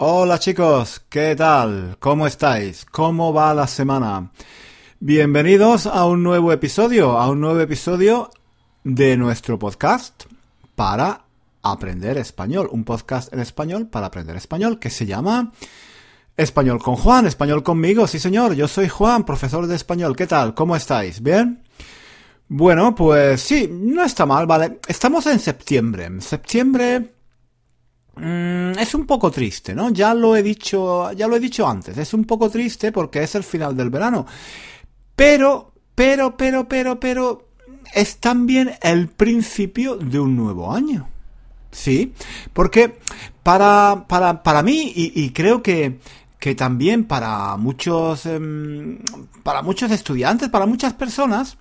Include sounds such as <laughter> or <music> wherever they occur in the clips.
Hola chicos, ¿qué tal? ¿Cómo estáis? ¿Cómo va la semana? Bienvenidos a un nuevo episodio, a un nuevo episodio de nuestro podcast para aprender español, un podcast en español para aprender español que se llama Español con Juan, Español conmigo, sí señor, yo soy Juan, profesor de español, ¿qué tal? ¿Cómo estáis? ¿Bien? Bueno, pues sí, no está mal, vale. Estamos en septiembre. Septiembre mm, es un poco triste, ¿no? Ya lo he dicho, ya lo he dicho antes. Es un poco triste porque es el final del verano. Pero, pero, pero, pero, pero, es también el principio de un nuevo año. Sí, porque para, para, para mí, y, creo que, que también para muchos, em, para muchos estudiantes, para muchas personas,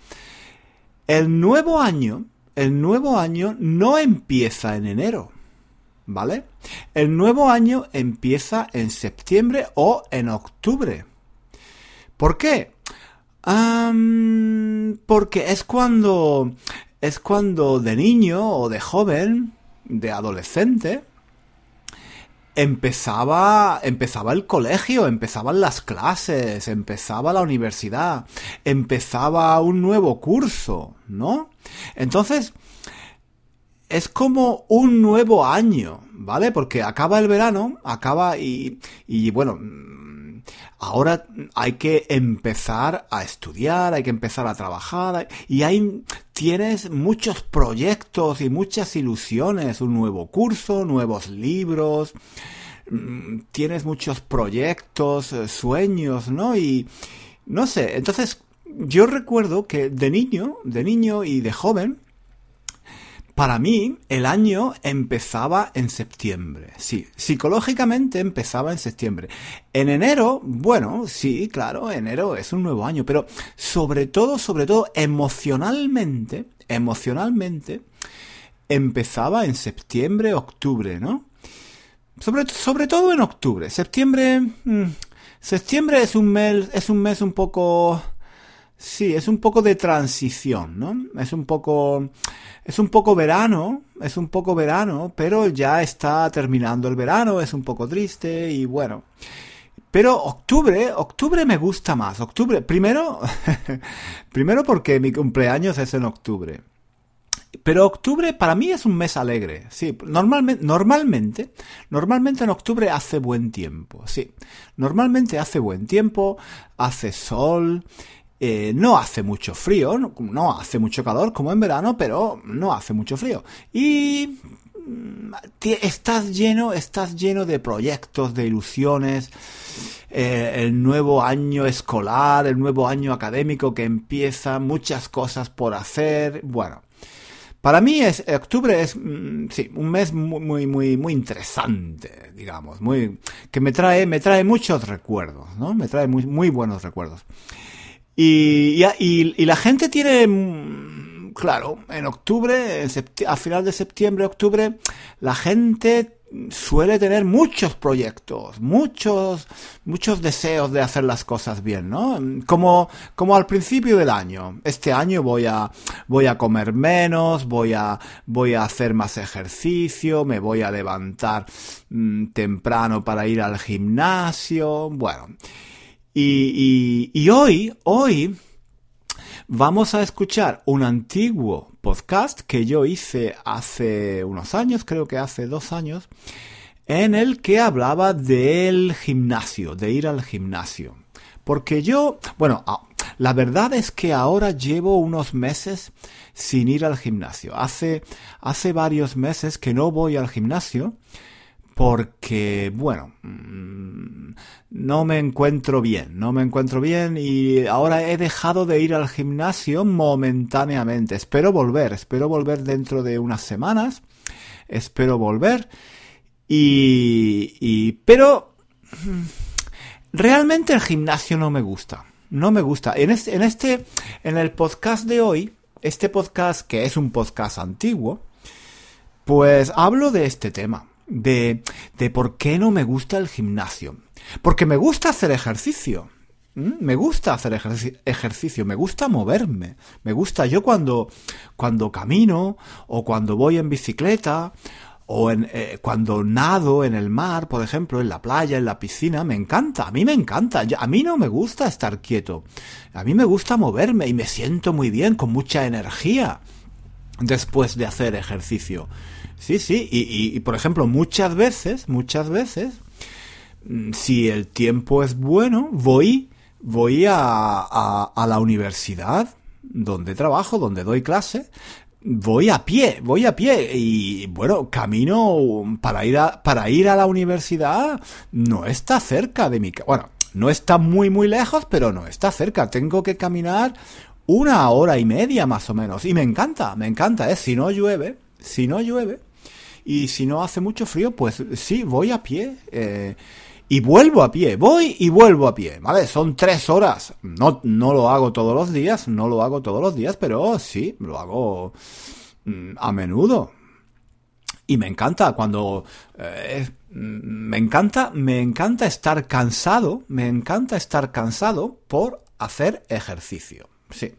el nuevo año, el nuevo año no empieza en enero, ¿vale? El nuevo año empieza en septiembre o en octubre. ¿Por qué? porque es cuando es cuando de niño o de joven, de adolescente, empezaba, empezaba el colegio, empezaban las clases, empezaba la universidad, empezaba un nuevo curso, ¿no? Entonces, es como un nuevo año, ¿vale? Porque acaba el verano, acaba y, y bueno, ahora hay que empezar a estudiar, hay que empezar a trabajar y hay tienes muchos proyectos y muchas ilusiones, un nuevo curso, nuevos libros, mm, tienes muchos proyectos, eh, sueños, ¿no? Y no sé, entonces yo recuerdo que de niño, de niño y de joven, para mí, el año empezaba en septiembre. Sí, psicológicamente empezaba en septiembre. En enero, bueno, sí, claro, enero es un nuevo año, pero sobre todo, sobre todo, emocionalmente, emocionalmente, empezaba en septiembre, octubre, ¿no? Sobre, sobre todo en octubre. Septiembre, mm, septiembre es un mes, es un mes un poco, sí, es un poco de transición, ¿no? Es un poco, es un poco verano, es un poco verano, pero ya está terminando el verano, es un poco triste y bueno. Pero octubre, octubre me gusta más. Octubre, primero, <laughs> primero porque mi cumpleaños es en octubre. Pero octubre para mí es un mes alegre. Sí, normalmente, normalmente, normalmente en octubre hace buen tiempo. Sí, normalmente hace buen tiempo, hace sol, eh, no hace mucho frío, no, hace mucho calor como en verano, pero no hace mucho frío. Y mm, estás lleno, estás lleno de proyectos, de ilusiones. Eh, el nuevo año escolar, el nuevo año académico que empieza, muchas cosas por hacer. Bueno, para mí es octubre es mm, sí, un mes muy muy muy interesante, digamos, muy que me trae me trae muchos recuerdos, ¿no? Me trae muy muy buenos recuerdos. Y, y, la gente tiene, mm, claro, en octubre, a final de septiembre, octubre, la gente suele tener muchos proyectos, muchos, muchos deseos de hacer las cosas bien, ¿no? Como, como al principio del año. Este año voy a, voy a comer menos, voy a, voy a hacer más ejercicio, me voy a levantar mm, temprano para ir al gimnasio, bueno. Y, hoy, hoy vamos a escuchar un antiguo podcast que yo hice hace unos años, creo que hace dos años, en el que hablaba del gimnasio, de ir al gimnasio. Porque yo, bueno, la verdad es que ahora llevo unos meses sin ir al gimnasio. Hace, hace varios meses que no voy al gimnasio porque, bueno, mm, no me encuentro bien, no me encuentro bien y ahora he dejado de ir al gimnasio momentáneamente. Espero volver, espero volver dentro de unas semanas, espero volver y, y pero mm, realmente el gimnasio no me gusta, no me gusta. En este, en este, en el podcast de hoy, este podcast que es un podcast antiguo, pues hablo de este tema de, de por qué no me gusta el gimnasio. Porque me gusta hacer ejercicio. Me gusta hacer ejercicio, me gusta moverme, me gusta yo cuando, cuando camino o cuando voy en bicicleta o en, eh, cuando nado en el mar, por ejemplo, en la playa, en la piscina, me encanta, a mí me encanta, a mí no me gusta estar quieto, a mí me gusta moverme y me siento muy bien, con mucha energía después de hacer ejercicio. Sí, sí, y, y por ejemplo, muchas veces, muchas veces, mm, si el tiempo es bueno, voy, voy a, a, a la universidad donde trabajo, donde doy clase, voy a pie, voy a pie y bueno, camino para ir a, para ir a la universidad no está cerca de mi casa. Bueno, no está muy muy lejos, pero no está cerca. Tengo que caminar una hora y media más o menos. Y me encanta, me encanta, ¿eh? Si no llueve, si no llueve y si no hace mucho frío, pues sí, voy a pie. Eh, y vuelvo a pie, voy y vuelvo a pie, ¿vale? Son tres horas. No, no lo hago todos los días, no lo hago todos los días, pero sí, lo hago mm, a menudo. Y me encanta cuando... Eh, me encanta, me encanta estar cansado, me encanta estar cansado por hacer ejercicio. Sí.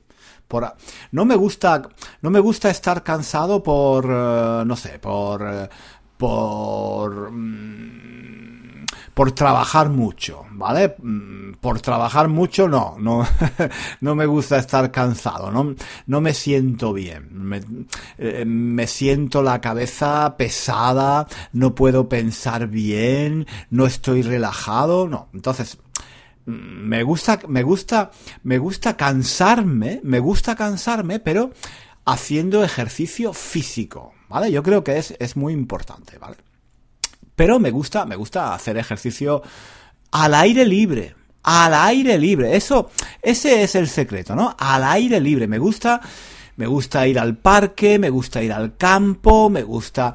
Por, no me gusta, no me gusta estar cansado por, eh, no sé, por, eh, por, mm, por trabajar mucho, ¿vale? Mm, por trabajar mucho no, no, <laughs> no me gusta estar cansado, no, no me siento bien, me, eh, me siento la cabeza pesada, no puedo pensar bien, no estoy relajado, no, entonces me gusta, me gusta, me gusta cansarme, me gusta cansarme, pero haciendo ejercicio físico, ¿vale? Yo creo que es, es muy importante, ¿vale? Pero me gusta, me gusta hacer ejercicio al aire libre. Al aire libre. Eso, ese es el secreto, ¿no? Al aire libre. Me gusta, me gusta ir al parque, me gusta ir al campo, me gusta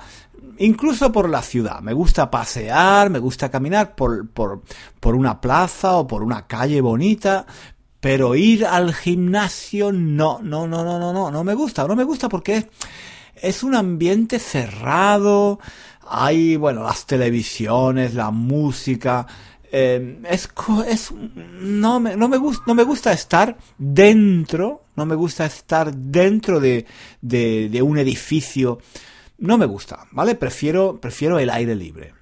incluso por la ciudad. Me gusta pasear, me gusta caminar por, por, por una plaza o por una calle bonita. Pero ir al gimnasio no, no, no, no, no, no, no me gusta, no me gusta porque es, un ambiente cerrado, hay, bueno, las televisiones, la música. Eh, es, es no me, no me gusta no me gusta estar dentro no me gusta estar dentro de, de, de un edificio no me gusta vale prefiero prefiero el aire libre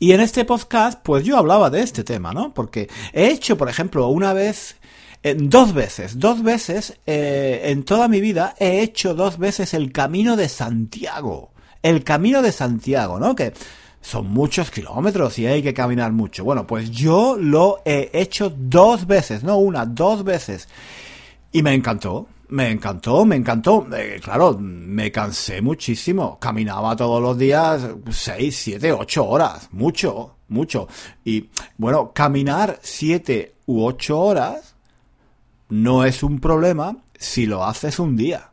y en este podcast, pues yo hablaba de este tema, ¿no? Porque he hecho, por ejemplo, una vez, eh, dos veces, dos veces, eh, en toda mi vida he hecho dos veces el camino de Santiago el Camino de Santiago, ¿no? Que son muchos kilómetros y hay que caminar mucho. Bueno, pues yo lo he hecho dos veces, no una, dos veces. Y me encantó, me encantó, me encantó. Eh, claro, me cansé muchísimo. Caminaba todos los días seis, siete, ocho horas. Mucho, mucho. Y bueno, caminar siete u ocho horas no es un problema si lo haces un día.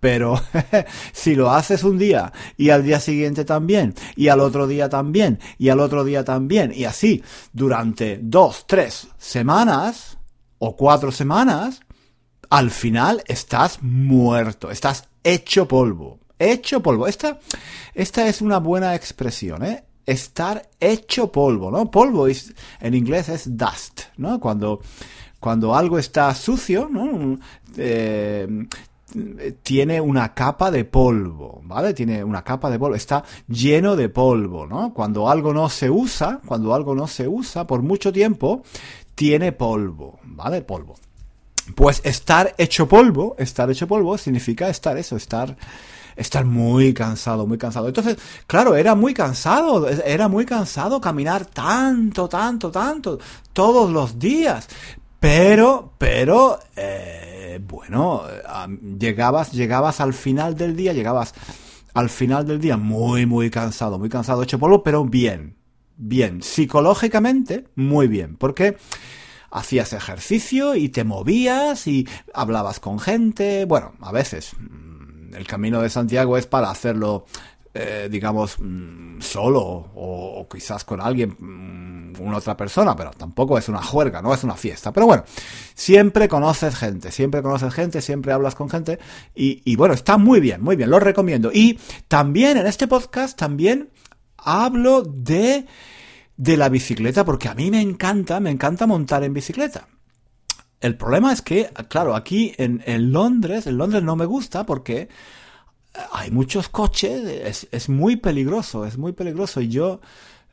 Pero <laughs> si lo haces un día y al día siguiente también, y al otro día también, y al otro día también, y así durante dos, tres semanas o cuatro semanas, al final estás muerto, estás hecho polvo, hecho polvo. Esta, esta es una buena expresión, ¿eh? Estar hecho polvo, ¿no? Polvo en inglés es dust, ¿no? Cuando, cuando algo está sucio. Eh, tiene una capa de polvo, ¿vale? Tiene una capa de polvo, está lleno de polvo, ¿no? Cuando algo no se usa, cuando algo no se usa por mucho tiempo, tiene polvo, ¿vale? Polvo. Pues estar hecho polvo, estar hecho polvo significa estar eso, estar estar muy cansado, muy cansado. Entonces, claro, era muy cansado, era muy cansado caminar tanto, tanto, tanto, todos los días. Pero, pero, eh, bueno, llegabas, llegabas al final del día, llegabas al final del día muy, muy cansado, muy cansado, hecho polvo, pero bien, bien, psicológicamente, muy bien, porque hacías ejercicio y te movías y hablabas con gente, bueno, a veces mm, el camino de Santiago es para hacerlo eh, digamos, mm, solo o, quizás con alguien, mm, una otra persona, pero tampoco es una juerga, no es una fiesta. Pero bueno, siempre conoces gente, siempre conoces gente, siempre hablas con gente y, y bueno, está muy bien, muy bien, lo recomiendo. Y también en este podcast, también hablo de, de la bicicleta porque a mí me encanta, me encanta montar en bicicleta. El problema es que, claro, aquí en, en Londres, en Londres no me gusta porque hay muchos coches, es, es muy peligroso, es muy peligroso. Y yo,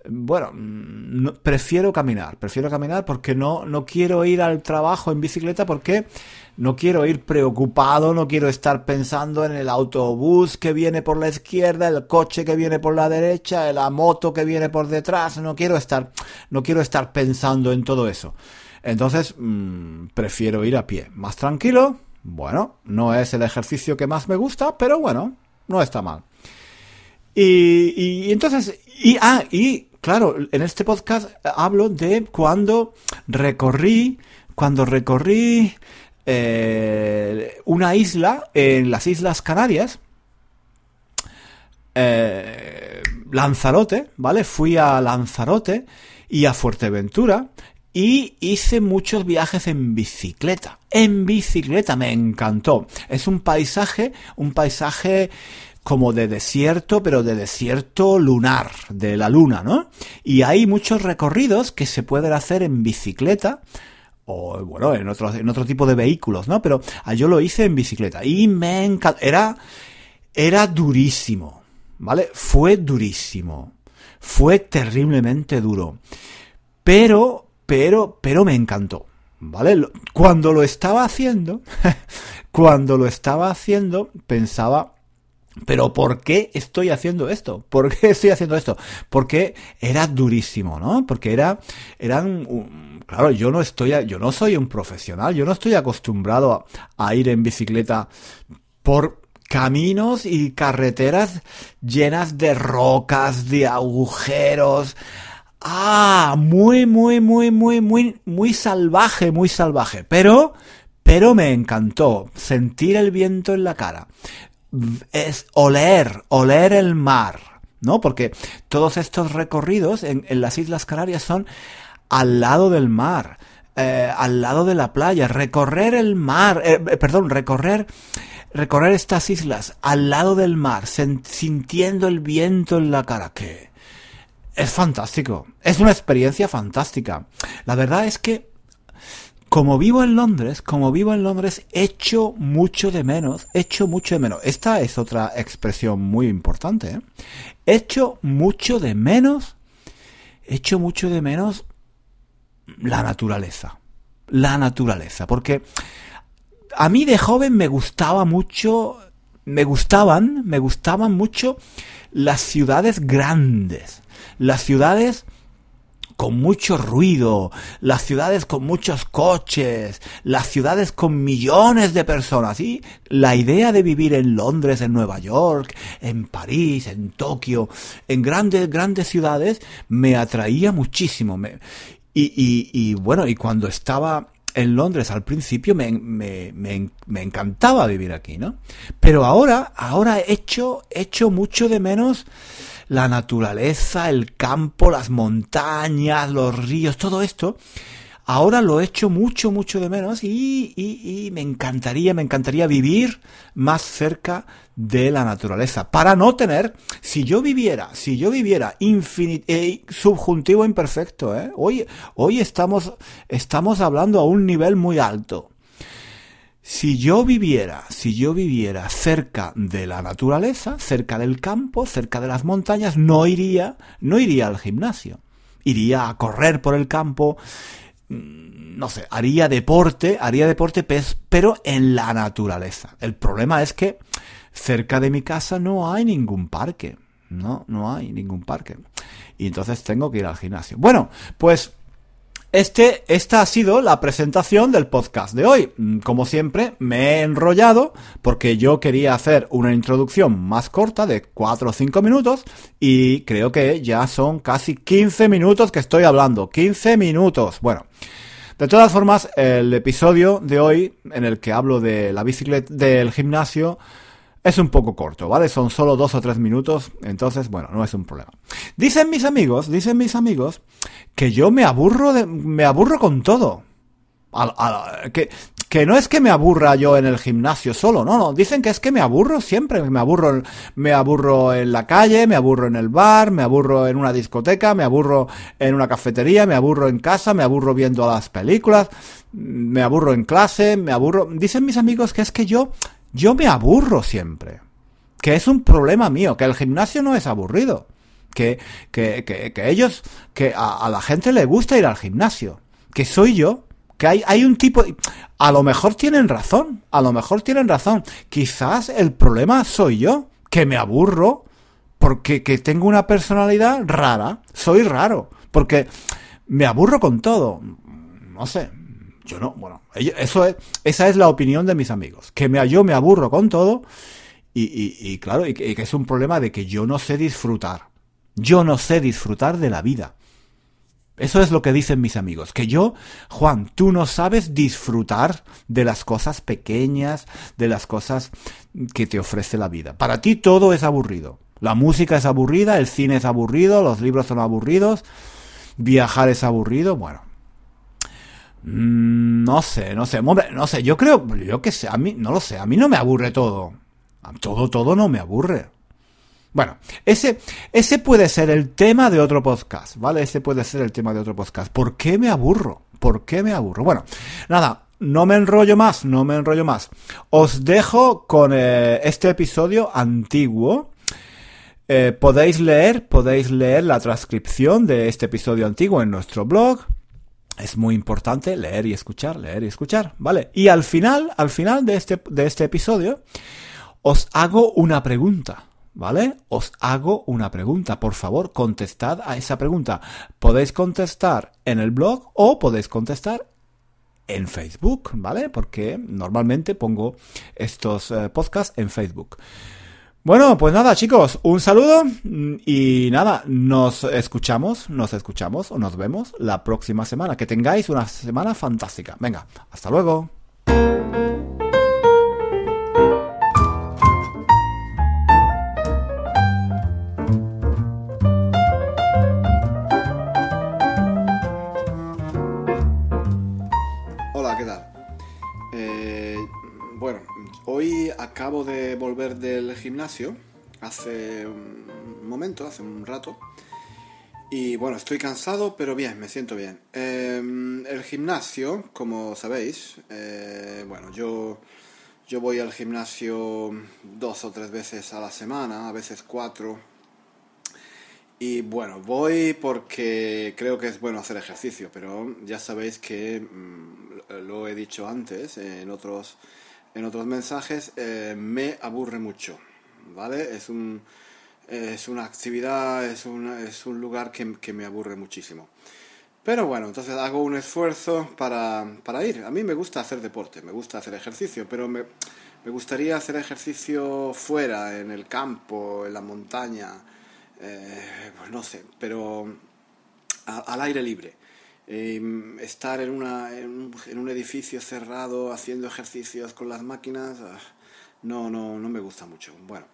bueno, prefiero caminar, prefiero caminar porque no, no quiero ir al trabajo en bicicleta porque no quiero ir preocupado, no quiero estar pensando en el autobús que viene por la izquierda, el coche que viene por la derecha, la moto que viene por detrás, no quiero estar, no quiero estar pensando en todo eso. Entonces, mm, prefiero ir a pie, más tranquilo. Bueno, no es el ejercicio que más me gusta, pero bueno, no está mal. Y, y, entonces, y, ah, y claro, en este podcast hablo de cuando recorrí, cuando recorrí eh, una isla en las Islas Canarias, eh, Lanzarote, ¿vale? Fui a Lanzarote y a Fuerteventura y hice muchos viajes en bicicleta. En bicicleta me encantó. Es un paisaje, un paisaje como de desierto, pero de desierto lunar, de la luna, ¿no? Y hay muchos recorridos que se pueden hacer en bicicleta o bueno, en otro, en otro tipo de vehículos, ¿no? Pero ah, yo lo hice en bicicleta y me encantó. Era, era durísimo, ¿vale? Fue durísimo. Fue terriblemente duro. Pero, pero, pero me encantó. ¿Vale? Cuando lo estaba haciendo, <laughs> cuando lo estaba haciendo, pensaba, pero ¿por qué estoy haciendo esto? ¿Por qué <laughs> estoy haciendo esto? Porque era durísimo, ¿no? Porque era, eran, claro, yo no estoy, yo no soy un profesional, yo no estoy acostumbrado a, a ir en bicicleta por caminos y carreteras llenas de rocas, de agujeros. Ah, muy, muy, muy, muy, muy, muy salvaje, muy salvaje. Pero, pero me encantó sentir el viento en la cara es oler, oler el mar, ¿no? Porque todos estos recorridos en, las Islas Canarias son al lado del mar, eh, al lado de la playa, recorrer el mar, eh, eh, perdón, recorrer, recorrer estas islas al lado del mar, sintiendo el viento en la cara, que es fantástico, es una experiencia fantástica. La verdad es que como vivo en Londres, como vivo en Londres, echo mucho de menos, echo mucho de menos. Esta es otra expresión muy importante. ¿eh? Echo mucho de menos, echo mucho de menos la naturaleza. La naturaleza. Porque a mí de joven me gustaba mucho, me gustaban, me gustaban mucho las ciudades grandes. Las ciudades con mucho ruido, las ciudades con muchos coches, las ciudades con millones de personas. Y la idea de vivir en Londres, en Nueva York, en París, en Tokio, en grandes, grandes ciudades, me atraía muchísimo. y, y, y bueno, y cuando estaba en Londres al principio me, me, me, me, encantaba vivir aquí, ¿no? Pero ahora, ahora he hecho, he hecho mucho de menos la naturaleza, el campo, las montañas, los ríos, todo esto, ahora lo echo mucho, mucho de menos y, y, y, me encantaría, me encantaría vivir más cerca de la naturaleza. Para no tener, si yo viviera, si yo viviera infinito, eh, subjuntivo imperfecto, ¿eh? hoy, hoy estamos, estamos hablando a un nivel muy alto. Si yo viviera, si yo viviera cerca de la naturaleza, cerca del campo, cerca de las montañas, no iría, no iría al gimnasio. Iría a correr por el campo, mm, no sé, haría deporte, haría deporte, pero en la naturaleza. El problema es que cerca de mi casa no hay ningún parque. No, no hay ningún parque. Y entonces tengo que ir al gimnasio. Bueno, pues este, esta ha sido la presentación del podcast de hoy. Mm, como siempre, me he enrollado porque yo quería hacer una introducción más corta de 4 o 5 minutos y creo que ya son casi 15 minutos que estoy hablando. 15 minutos. Bueno. De todas formas, el episodio de hoy, en el que hablo de la bicicleta, del gimnasio, es un poco corto, ¿vale? Son solo dos o tres minutos, entonces, bueno, no es un problema. Dicen mis amigos, dicen mis amigos, que yo me aburro de, me aburro con todo. que, que no es que me aburra yo en el gimnasio solo, no, no, dicen que es que me aburro siempre, me aburro, me aburro en la calle, me aburro en el bar, me aburro en una discoteca, me aburro en una cafetería, me aburro en casa, me aburro viendo las películas, me aburro en clase, me aburro, dicen mis amigos que es que yo yo me aburro siempre. que es un problema mío, que el gimnasio no es aburrido, que, que, que, que ellos, que a, a, la gente le gusta ir al gimnasio, que soy yo, que hay, hay un tipo, a lo mejor tienen razón, a lo mejor tienen razón, quizás el problema soy yo, que me aburro, porque que tengo una personalidad rara, soy raro, porque me aburro con todo, no sé, yo no, bueno, eso es, esa es la opinión de mis amigos, que me, yo me aburro con todo, y, y, y claro, y que, y que es un problema de que yo no sé disfrutar. Yo no sé disfrutar de la vida. Eso es lo que dicen mis amigos, que yo, Juan, tú no sabes disfrutar de las cosas pequeñas, de las cosas que te ofrece la vida. Para ti todo es aburrido. La música es aburrida, el cine es aburrido, los libros son aburridos, viajar es aburrido, bueno. No sé, no sé, hombre, no sé, yo creo, yo que sé, a mí, no lo sé, a mí no me aburre todo. Todo, todo no me aburre. Bueno, ese, ese puede ser el tema de otro podcast, ¿vale? Ese puede ser el tema de otro podcast. ¿Por qué me aburro? ¿Por qué me aburro? Bueno, nada, no me enrollo más, no me enrollo más. Os dejo con eh, este episodio antiguo. Eh, podéis leer, podéis leer la transcripción de este episodio antiguo en nuestro blog. Es muy importante leer y escuchar, leer y escuchar, ¿vale? Y al final, al final de este, de este episodio, os hago una pregunta. ¿Vale? Os hago una pregunta. Por favor, contestad a esa pregunta. Podéis contestar en el blog o podéis contestar en Facebook, ¿vale? Porque normalmente pongo estos eh, podcasts en Facebook. Bueno, pues nada, chicos, un saludo y nada, nos escuchamos, nos escuchamos o nos vemos la próxima semana. Que tengáis una semana fantástica. Venga, hasta luego. Acabo de volver del gimnasio hace un momento, hace un rato. Y bueno, estoy cansado, pero bien, me siento bien. Eh, el gimnasio, como sabéis, eh, bueno, yo, yo voy al gimnasio dos o tres veces a la semana, a veces cuatro. Y bueno, voy porque creo que es bueno hacer ejercicio, pero ya sabéis que mm, lo he dicho antes en otros en otros mensajes, eh, me aburre mucho, ¿vale? Es, un, es una actividad, es, es un lugar que, que, me aburre muchísimo. Pero bueno, entonces hago un esfuerzo para, para, ir. A mí me gusta hacer deporte, me gusta hacer ejercicio, pero me, me gustaría hacer ejercicio fuera, en el campo, en la montaña, eh, pues no sé, pero al aire libre. Eh, estar en, una, en, un, edificio cerrado haciendo ejercicios con las máquinas, uh, no, no, no me gusta mucho. Bueno.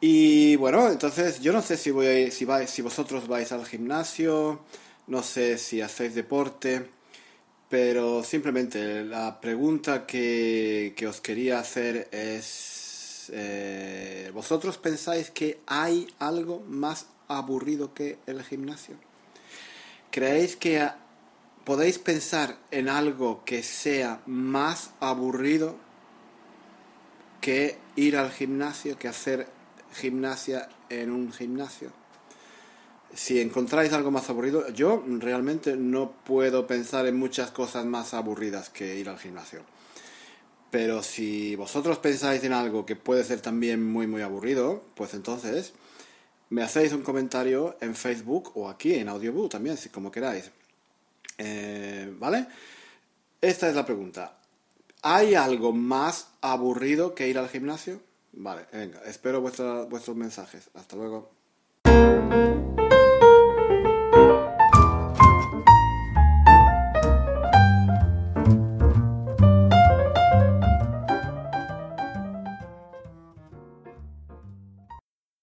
Y bueno, entonces yo no sé si, voy, si, vais, si vosotros vais al gimnasio, no sé si hacéis deporte, pero simplemente la pregunta que, que os quería hacer es, eh, ¿vosotros pensáis que hay algo más aburrido que el gimnasio? ¿Creéis que podéis pensar en algo que sea más aburrido que ir al gimnasio, que hacer gimnasia en un gimnasio. Si encontráis algo más aburrido, yo realmente no puedo pensar en muchas cosas más aburridas que ir al gimnasio. Pero si vosotros pensáis en algo que puede ser también muy muy aburrido, pues entonces me hacéis un comentario en Facebook o aquí en Audiobook también, si como queráis. Eh, ¿Vale? Esta es la pregunta. ¿Hay algo más aburrido que ir al gimnasio? Vale, venga, espero vuestros mensajes. Hasta luego.